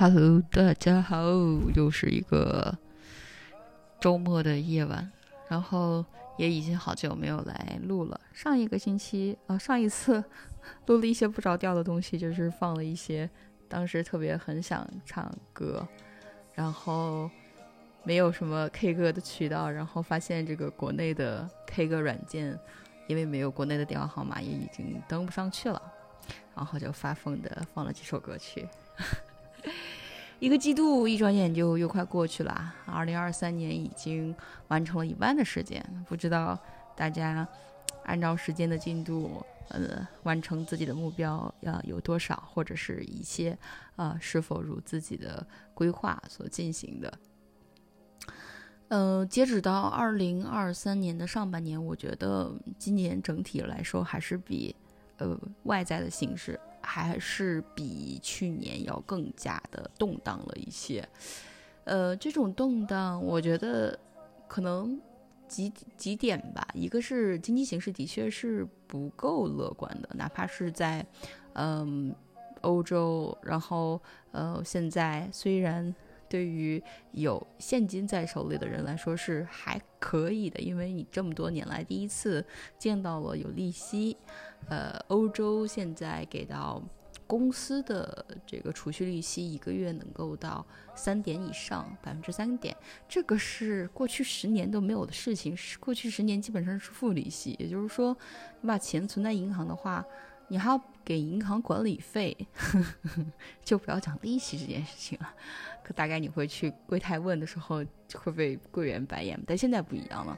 Hello，大家好，又是一个周末的夜晚，然后也已经好久没有来录了。上一个星期啊、上一次录了一些不着调的东西，就是放了一些当时特别很想唱歌，然后没有什么 K 歌的渠道，然后发现这个国内的 K 歌软件，因为没有国内的电话号码，也已经登不上去了，然后就发疯的放了几首歌曲。一个季度一转眼就又快过去了，二零二三年已经完成了一半的时间，不知道大家按照时间的进度，呃，完成自己的目标要有多少，或者是一些啊、是否如自己的规划所进行的。呃，截止到二零二三年的上半年，我觉得今年整体来说还是比呃外在的形势还是比去年要更加的动荡了一些。呃，这种动荡，我觉得可能几几点吧。一个是经济形势的确是不够乐观的，哪怕是在嗯欧洲，然后呃现在虽然对于有现金在手里的人来说是还可以的，因为你这么多年来第一次见到了有利息。呃，欧洲现在给到公司的这个储蓄利息一个月能够到三点以上，百分之三点，这个是过去十年都没有的事情。是过去十年基本上是负利息，也就是说，你把钱存在银行的话，你还要给银行管理费，就不要讲利息这件事情了。可大概你会去柜台问的时候，会被柜员白眼，但现在不一样了，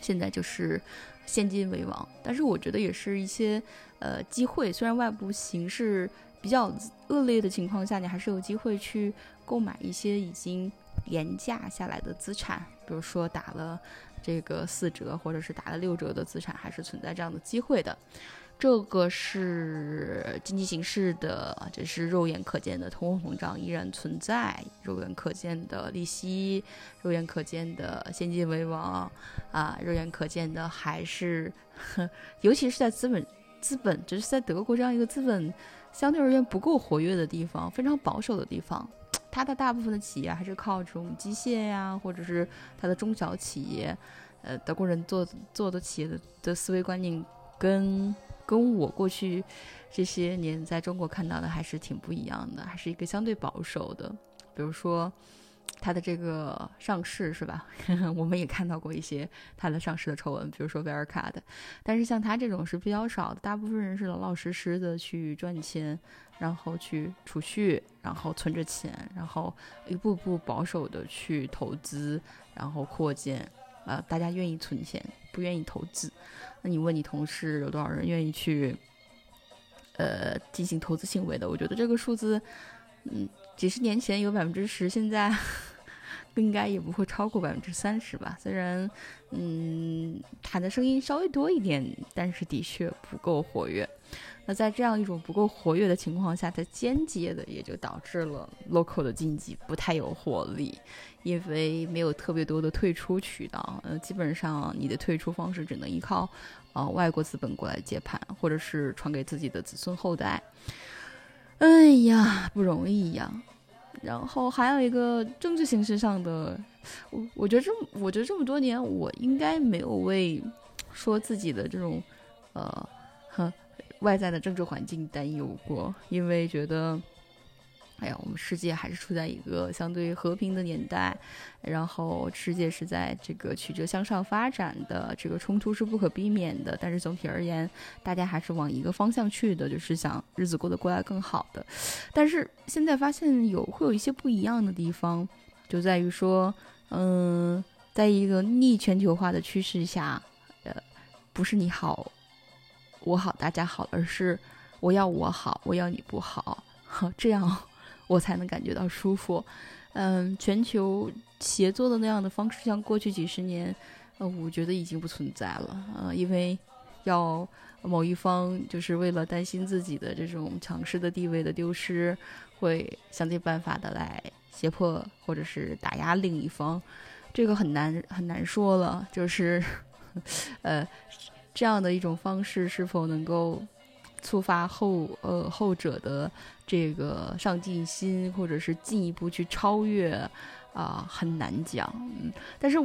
现在就是现金为王。但是我觉得也是一些呃机会，虽然外部形势比较恶劣的情况下，你还是有机会去购买一些已经廉价下来的资产，比如说打了这个四折或者是打了六折的资产，还是存在这样的机会的。这个是经济形势的，这是肉眼可见的通货膨胀依然存在，肉眼可见的利息，肉眼可见的现金为王啊，肉眼可见的还是，尤其是在资本资本，就是在德国这样一个资本相对而言不够活跃的地方，非常保守的地方，它的大部分的企业还是靠这种机械呀，或者是它的中小企业，呃，德国人做做的企业的的思维观念跟。跟我过去这些年在中国看到的还是挺不一样的，还是一个相对保守的。比如说，它的这个上市是吧？我们也看到过一些它的上市的丑闻，比如说威尔卡的。但是像它这种是比较少的，大部分人是老老实实的去赚钱，然后去储蓄，然后存着钱，然后一步步保守的去投资，然后扩建。呃，大家愿意存钱，不愿意投资。那你问你同事有多少人愿意去，呃，进行投资行为的？我觉得这个数字，嗯，几十年前有百分之十，现在应该也不会超过百分之三十吧。虽然，嗯，喊的声音稍微多一点，但是的确不够活跃。那在这样一种不够活跃的情况下，它间接的也就导致了 local 的经济不太有活力，因为没有特别多的退出渠道，呃，基本上你的退出方式只能依靠，呃，外国资本过来接盘，或者是传给自己的子孙后代。哎呀，不容易呀。然后还有一个政治形式上的，我我觉得这我觉得这么多年，我应该没有为说自己的这种，呃，哼。外在的政治环境担忧过，因为觉得，哎呀，我们世界还是处在一个相对和平的年代，然后世界是在这个曲折向上发展的，这个冲突是不可避免的。但是总体而言，大家还是往一个方向去的，就是想日子过得过来更好的。但是现在发现有会有一些不一样的地方，就在于说，嗯，在一个逆全球化的趋势下，呃，不是你好。我好，大家好，而是我要我好，我要你不好，这样我才能感觉到舒服。嗯，全球协作的那样的方式，像过去几十年，呃，我觉得已经不存在了。呃，因为要某一方就是为了担心自己的这种强势的地位的丢失，会想尽办法的来胁迫或者是打压另一方，这个很难很难说了。就是，呃。这样的一种方式是否能够触发后呃后者的这个上进心，或者是进一步去超越，啊，很难讲。嗯，但是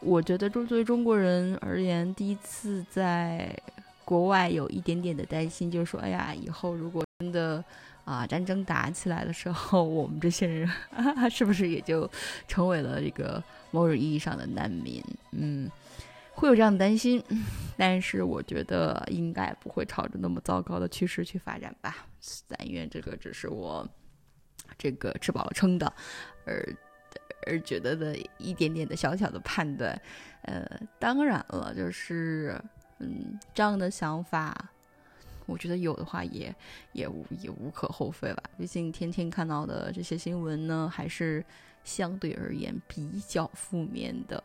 我觉得，作为中国人而言，第一次在国外有一点点的担心，就是说，哎呀，以后如果真的啊战争打起来的时候，我们这些人 是不是也就成为了这个某种意义上的难民？嗯。会有这样的担心，但是我觉得应该不会朝着那么糟糕的趋势去发展吧。但愿这个只是我这个吃饱了撑的，而而觉得的一点点的小小的判断。呃，当然了，就是嗯，这样的想法，我觉得有的话也也无也无可厚非吧。毕竟天天看到的这些新闻呢，还是相对而言比较负面的。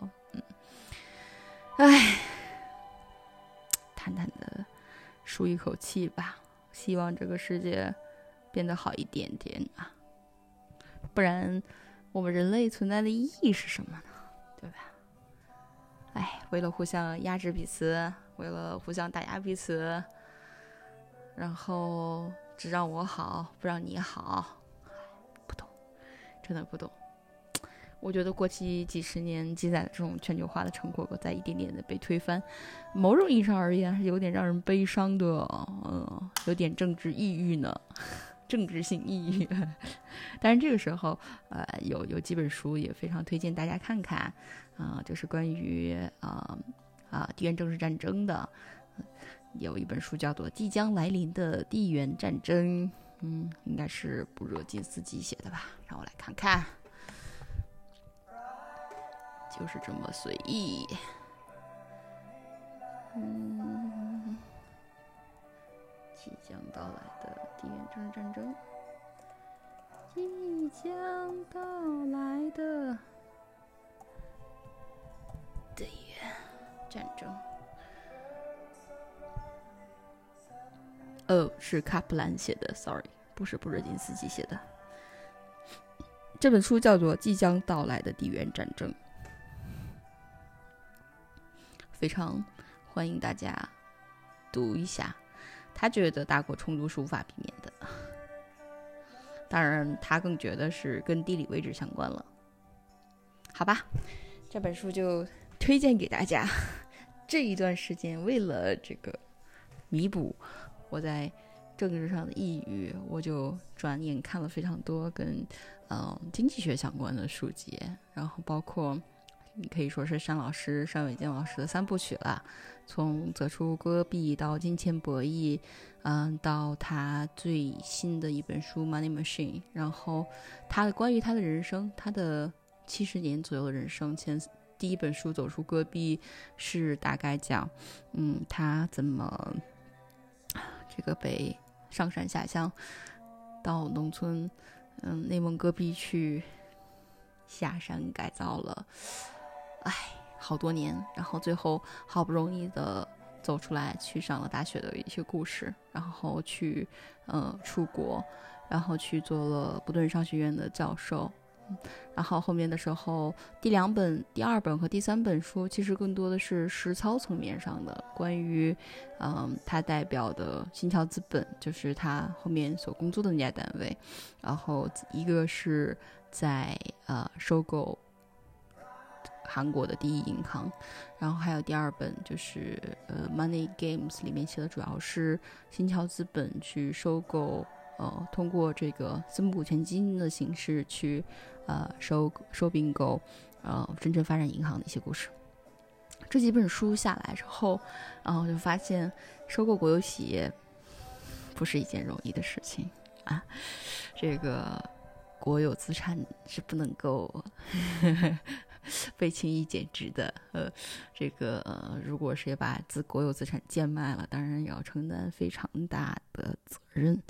唉，淡淡的舒一口气吧。希望这个世界变得好一点点啊，不然我们人类存在的意义是什么呢？对吧？唉，为了互相压制彼此，为了互相打压彼此，然后只让我好，不让你好，不懂，真的不懂。我觉得过去几十年积攒的这种全球化的成果，在一点点的被推翻。某种意义上而言还，是有点让人悲伤的，嗯，有点政治抑郁呢，政治性抑郁。但是这个时候，呃，有有几本书也非常推荐大家看看，啊，就是关于啊啊地缘政治战争的，有一本书叫做《即将来临的地缘战争》，嗯，应该是布热津斯基写的吧？让我来看看。就是这么随意。嗯，即将到来的地缘政治战争，即将到来的地缘战争。哦，是卡普兰写的，sorry，不是布热津斯基写的。这本书叫做《即将到来的地缘战争》。非常欢迎大家读一下。他觉得大国冲突是无法避免的，当然，他更觉得是跟地理位置相关了。好吧，这本书就推荐给大家。这一段时间，为了这个弥补我在政治上的抑郁，我就转眼看了非常多跟嗯经济学相关的书籍，然后包括。你可以说是单老师、单伟健老师的三部曲了，从《择出戈壁》到《金钱博弈》，嗯，到他最新的一本书《Money Machine》，然后他的关于他的人生，他的七十年左右的人生，前第一本书《走出戈壁》是大概讲，嗯，他怎么这个被上山下乡，到农村，嗯，内蒙戈壁去下山改造了。唉，好多年，然后最后好不容易的走出来，去上了大学的一些故事，然后去，呃，出国，然后去做了布顿商学院的教授，然后后面的时候，第两本、第二本和第三本书其实更多的是实操层面上的，关于，嗯，他代表的新桥资本，就是他后面所工作的那家单位，然后一个是在呃收购。韩国的第一银行，然后还有第二本就是呃《Money Games》里面写的主要是新桥资本去收购，呃，通过这个私募股权基金的形式去呃收收并购，呃深圳发展银行的一些故事。这几本书下来之后，然后就发现收购国有企业不是一件容易的事情啊，这个国有资产是不能够。被轻易减值的，呃，这个如果谁把资国有资产贱卖了，当然也要承担非常大的责任，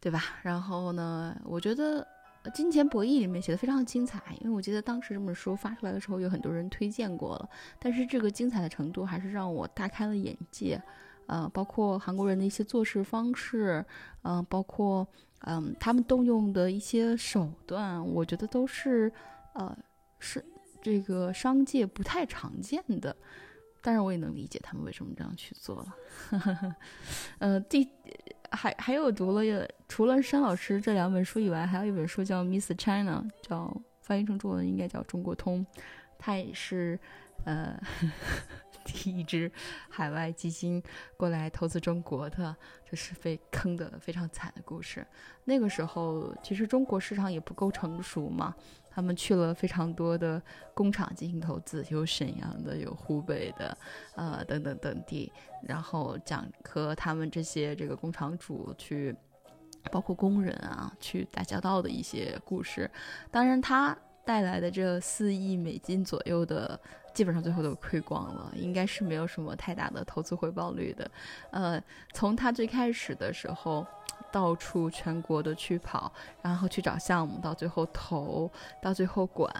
对吧？然后呢，我觉得《金钱博弈》里面写的非常精彩，因为我记得当时这本书发出来的时候，有很多人推荐过了，但是这个精彩的程度还是让我大开了眼界，呃，包括韩国人的一些做事方式，嗯，包括嗯他们动用的一些手段，我觉得都是，呃，是。这个商界不太常见的，当然我也能理解他们为什么这样去做了。呃，第还还有读了，除了申老师这两本书以外，还有一本书叫《Miss China》，叫翻译成中文应该叫《中国通》，它也是呃。第 一支海外基金过来投资中国的，就是被坑的非常惨的故事。那个时候，其实中国市场也不够成熟嘛，他们去了非常多的工厂进行投资，有沈阳的，有湖北的，呃，等等等地，然后讲和他们这些这个工厂主去，包括工人啊，去打交道的一些故事。当然，他带来的这四亿美金左右的。基本上最后都亏光了，应该是没有什么太大的投资回报率的。呃，从他最开始的时候，到处全国的去跑，然后去找项目，到最后投，到最后管，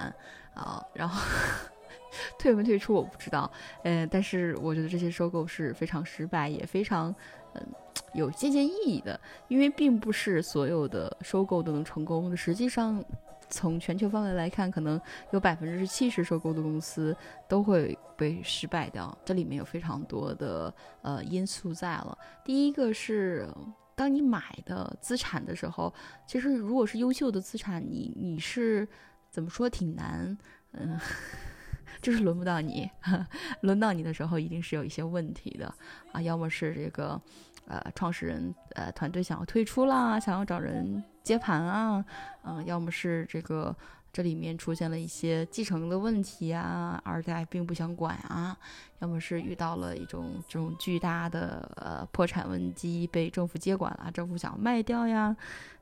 啊，然后 退没退出我不知道。嗯，但是我觉得这些收购是非常失败，也非常嗯有借鉴意义的，因为并不是所有的收购都能成功的。实际上。从全球范围来看，可能有百分之七十收购的公司都会被失败掉。这里面有非常多的呃因素在了。第一个是，当你买的资产的时候，其实如果是优秀的资产，你你是怎么说挺难，嗯，就是轮不到你，轮到你的时候一定是有一些问题的啊，要么是这个。呃，创始人呃团队想要退出啦，想要找人接盘啊，嗯，要么是这个这里面出现了一些继承的问题啊，二代并不想管啊，要么是遇到了一种这种巨大的呃破产危机被政府接管了，政府想要卖掉呀，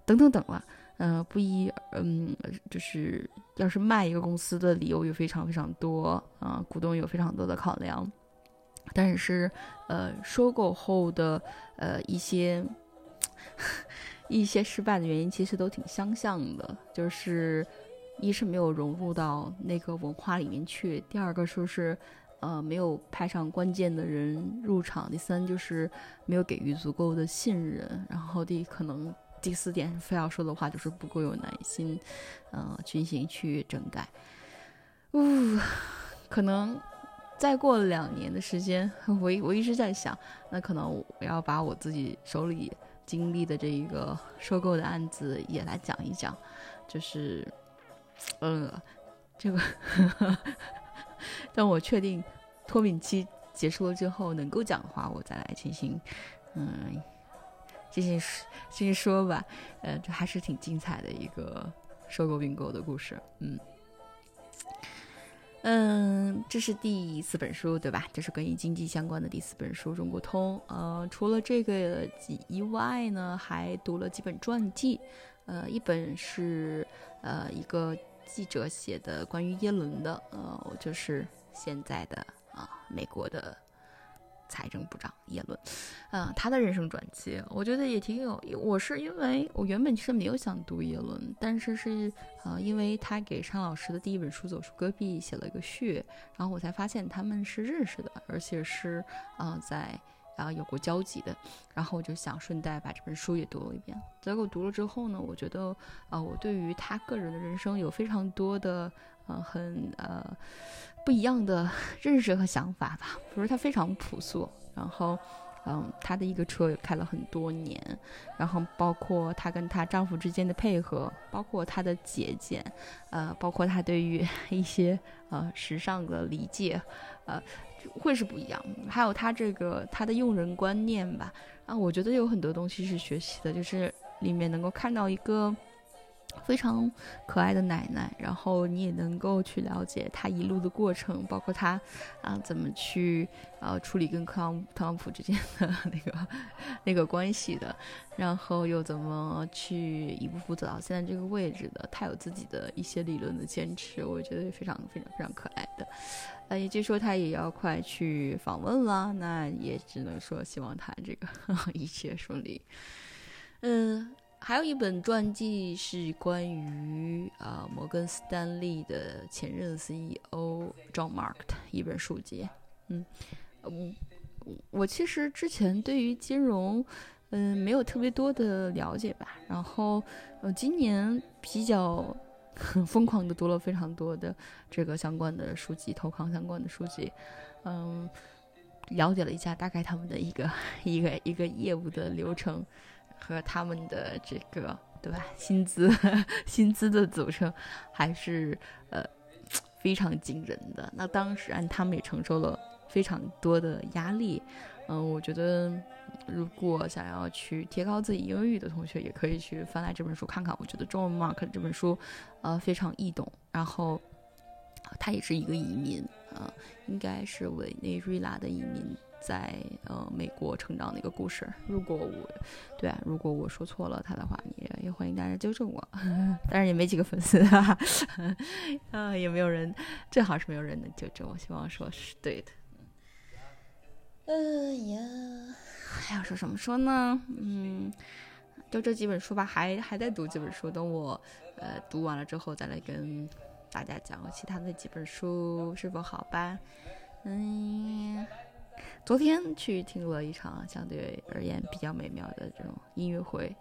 等等等了，嗯，不一，嗯，就是要是卖一个公司的理由有非常非常多啊，股东有非常多的考量。但是，呃，收购后的呃一些 一些失败的原因，其实都挺相像的。就是一是没有融入到那个文化里面去，第二个说是呃没有派上关键的人入场，第三就是没有给予足够的信任，然后第可能第四点非要说的话就是不够有耐心，呃，进行去整改。呜，可能。再过两年的时间，我我一直在想，那可能我要把我自己手里经历的这一个收购的案子也来讲一讲，就是，呃，这个，当我确定脱敏期结束了之后能够讲的话，我再来进行，嗯，进行进行说吧，呃，这还是挺精彩的一个收购并购的故事，嗯。嗯，这是第四本书，对吧？这是跟于经济相关的第四本书《中国通》。呃，除了这个以外呢，还读了几本传记。呃，一本是呃一个记者写的关于耶伦的，呃，就是现在的啊美国的。财政部长耶伦，嗯，他的人生转机，我觉得也挺有。我是因为我原本其实没有想读耶伦，但是是呃，因为他给尚老师的第一本书《走出戈壁》写了一个序，然后我才发现他们是认识的，而且是啊在啊有过交集的。然后我就想顺带把这本书也读了一遍。结果读了之后呢，我觉得啊，我对于他个人的人生有非常多的呃很呃。不一样的 认识和想法吧，比如他非常朴素，然后，嗯，他的一个车也开了很多年，然后包括他跟他丈夫之间的配合，包括他的节俭，呃，包括他对于 一些呃时尚的理解，呃，会是不一样。还有他这个他的用人观念吧，啊，我觉得有很多东西是学习的，就是里面能够看到一个。非常可爱的奶奶，然后你也能够去了解她一路的过程，包括她啊怎么去呃处理跟特朗特朗普之间的 那个那个关系的，然后又怎么去一步步走到现在这个位置的。她有自己的一些理论的坚持，我觉得非常非常非常可爱的。呃，也就是说她也要快去访问了，那也只能说希望她这个 一切顺利。嗯。还有一本传记是关于啊摩根斯丹利的前任 CEO John Mark 的一本书籍。嗯，我我其实之前对于金融，嗯，没有特别多的了解吧。然后，呃，今年比较疯狂的读了非常多的这个相关的书籍，投行相关的书籍。嗯，了解了一下大概他们的一个一个一个业务的流程。和他们的这个对吧薪资 薪资的组成还是呃非常惊人的。那当时啊，他们也承受了非常多的压力。嗯，我觉得如果想要去提高自己英语的同学，也可以去翻来这本书看看。我觉得中文 Mark 这本书呃非常易懂，然后他也是一个移民啊，应该是委内瑞拉的移民。在呃美国成长的一个故事。如果我对啊，如果我说错了他的话，也也欢迎大家纠正我。但是也没几个粉丝 啊，啊也没有人，最好是没有人能纠正我。希望说是对的。哎呀，还要说什么说呢？嗯，就这几本书吧，还还在读几本书，等我呃读完了之后再来跟大家讲其他的几本书是否好吧？嗯。昨天去听了一场相对而言比较美妙的这种音乐会，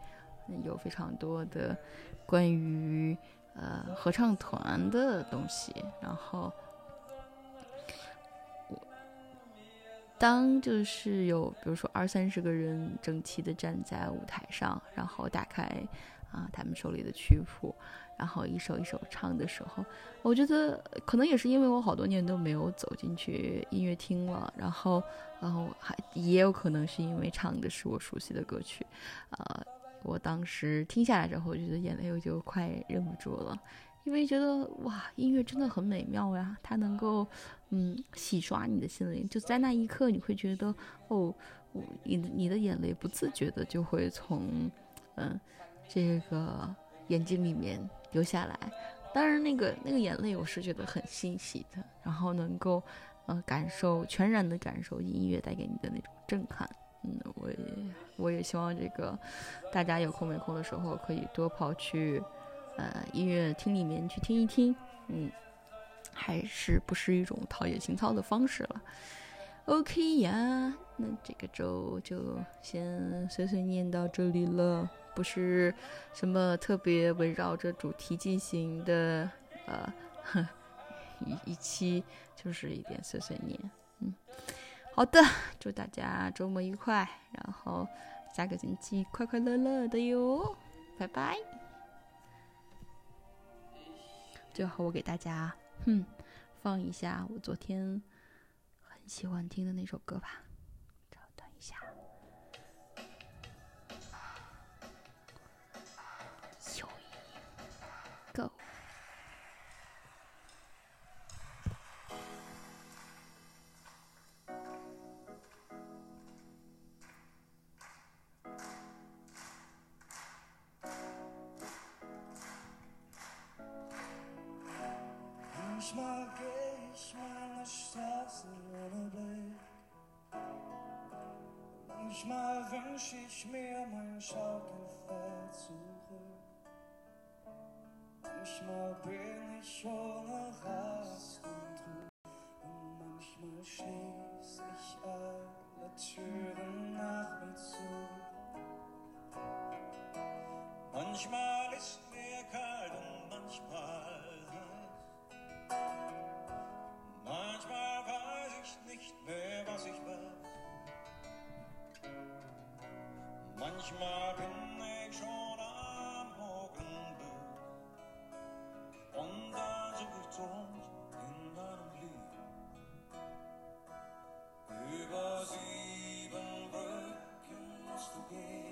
有非常多的关于呃合唱团的东西。然后，当就是有比如说二三十个人整齐的站在舞台上，然后打开啊他们手里的曲谱。然后一首一首唱的时候，我觉得可能也是因为我好多年都没有走进去音乐厅了，然后，然后还也有可能是因为唱的是我熟悉的歌曲，呃，我当时听下来之后，我觉得眼泪我就快忍不住了，因为觉得哇，音乐真的很美妙呀，它能够嗯洗刷你的心灵，就在那一刻你会觉得哦，你你的眼泪不自觉的就会从嗯这个眼睛里面。流下来，当然那个那个眼泪我是觉得很欣喜的，然后能够，呃，感受全然的感受音乐带给你的那种震撼。嗯，我也我也希望这个大家有空没空的时候可以多跑去，呃，音乐厅里面去听一听。嗯，还是不是一种陶冶情操的方式了。OK 呀，那这个周就先碎碎念到这里了。不是什么特别围绕着主题进行的，呃，一一期就是一点碎碎念，嗯，好的，祝大家周末愉快，然后下个星期快快乐乐的哟，拜拜。最后我给大家，哼，放一下我昨天很喜欢听的那首歌吧。Manchmal wünsch ich mir mein Schaukelpferd zurück. Manchmal bin ich ohne Rast und Ruhe. Und manchmal schließ ich alle Türen nach mir zu. Manchmal ist mir kalt und manchmal Manchmal bin ich schon am Morgenbühl und da such ich Trost in deinem Lied. Über sieben Brücken musst du gehen,